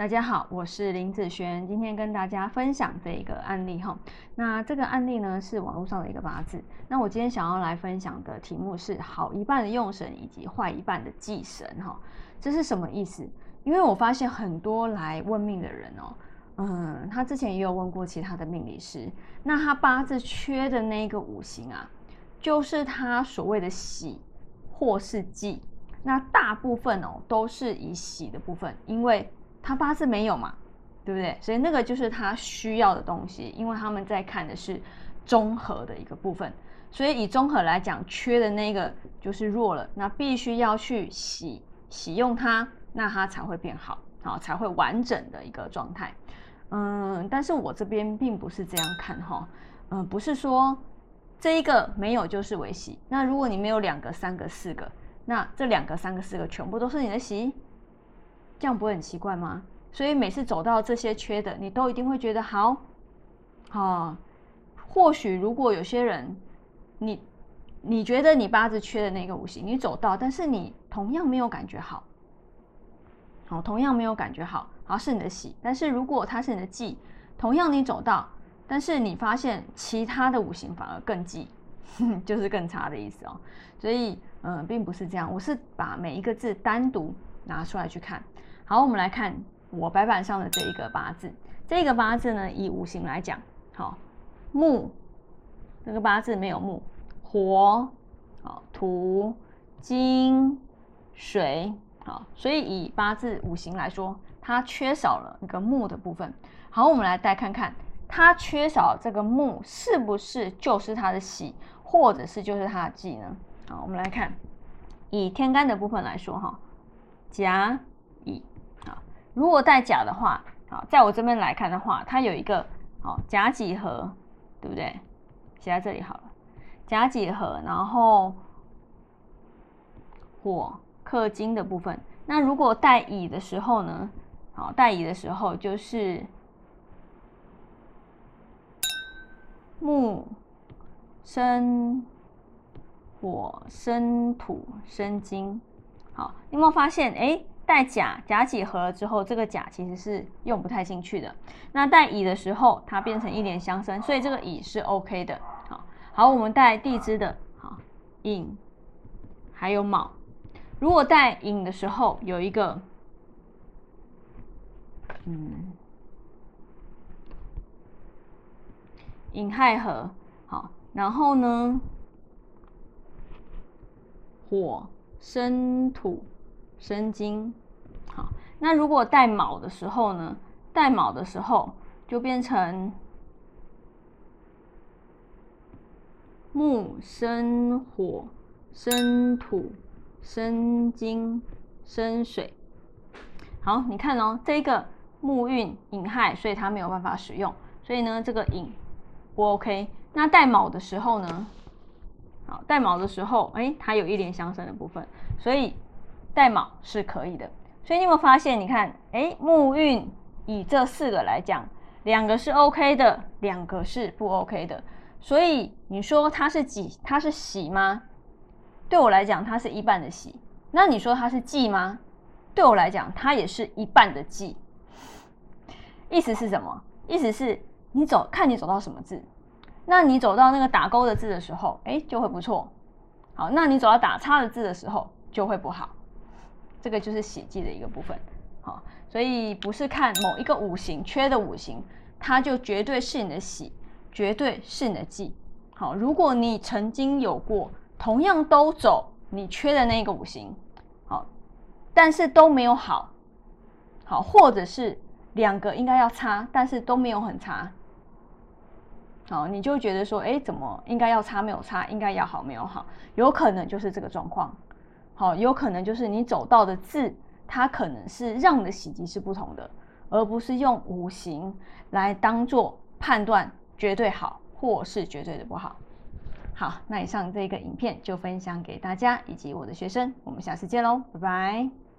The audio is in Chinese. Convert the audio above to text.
大家好，我是林子璇，今天跟大家分享这一个案例哈。那这个案例呢是网络上的一个八字。那我今天想要来分享的题目是好一半的用神以及坏一半的忌神哈。这是什么意思？因为我发现很多来问命的人哦，嗯，他之前也有问过其他的命理师，那他八字缺的那个五行啊，就是他所谓的喜或是忌。那大部分哦都是以喜的部分，因为他八字没有嘛，对不对？所以那个就是他需要的东西，因为他们在看的是综合的一个部分，所以以综合来讲，缺的那个就是弱了，那必须要去洗洗用它，那它才会变好，好才会完整的一个状态。嗯，但是我这边并不是这样看哈，嗯，不是说这一个没有就是为喜，那如果你没有两个、三个、四个，那这两个、三个、四个全部都是你的喜。这样不会很奇怪吗？所以每次走到这些缺的，你都一定会觉得好，好。或许如果有些人，你你觉得你八字缺的那个五行，你走到，但是你同样没有感觉好，好，同样没有感觉好，好是你的喜。但是如果它是你的忌，同样你走到，但是你发现其他的五行反而更忌，就是更差的意思哦。所以，嗯，并不是这样，我是把每一个字单独拿出来去看。好，我们来看我白板上的这一个八字。这个八字呢，以五行来讲，好木，这个八字没有木，火，好土，金，水，好，所以以八字五行来说，它缺少了一个木的部分。好，我们来再看看，它缺少这个木，是不是就是它的喜，或者是就是它的忌呢？好，我们来看，以天干的部分来说，哈，甲乙啊。如果带甲的话，好，在我这边来看的话，它有一个好甲几何，对不对？写在这里好了，甲几何，然后火克金的部分。那如果带乙的时候呢？好，带乙的时候就是木生火生土生金。好，你有没有发现？哎。带甲甲几何了之后，这个甲其实是用不太进去的。那带乙的时候，它变成一连相生，所以这个乙是 OK 的。好，好，我们带地支的，好，寅，还有卯。如果带寅的时候，有一个，嗯，寅亥合，好，然后呢，火生土。生金，好，那如果带卯的时候呢？带卯的时候就变成木生火，生土，生金，生水。好，你看哦，这个木运引亥，所以它没有办法使用，所以呢，这个引不 OK。那带卯的时候呢？好，带卯的时候，哎，它有一连相生的部分，所以。带卯是可以的，所以你有没有发现？你看，哎，木运以这四个来讲，两个是 OK 的，两个是不 OK 的。所以你说它是己，它是喜吗？对我来讲，它是一半的喜。那你说它是忌吗？对我来讲，它也是一半的忌。意思是什么？意思是你走，看你走到什么字。那你走到那个打勾的字的时候，哎，就会不错。好，那你走到打叉的字的时候，就会不好。这个就是喜忌的一个部分，好，所以不是看某一个五行缺的五行，它就绝对是你的喜，绝对是你的忌。好，如果你曾经有过同样都走你缺的那个五行，好，但是都没有好，好，或者是两个应该要差，但是都没有很差，好，你就觉得说，哎，怎么应该要差没有差，应该要好没有好，有可能就是这个状况。好，有可能就是你走到的字，它可能是让的喜吉是不同的，而不是用五行来当做判断绝对好或是绝对的不好。好，那以上这个影片就分享给大家以及我的学生，我们下次见喽，拜拜。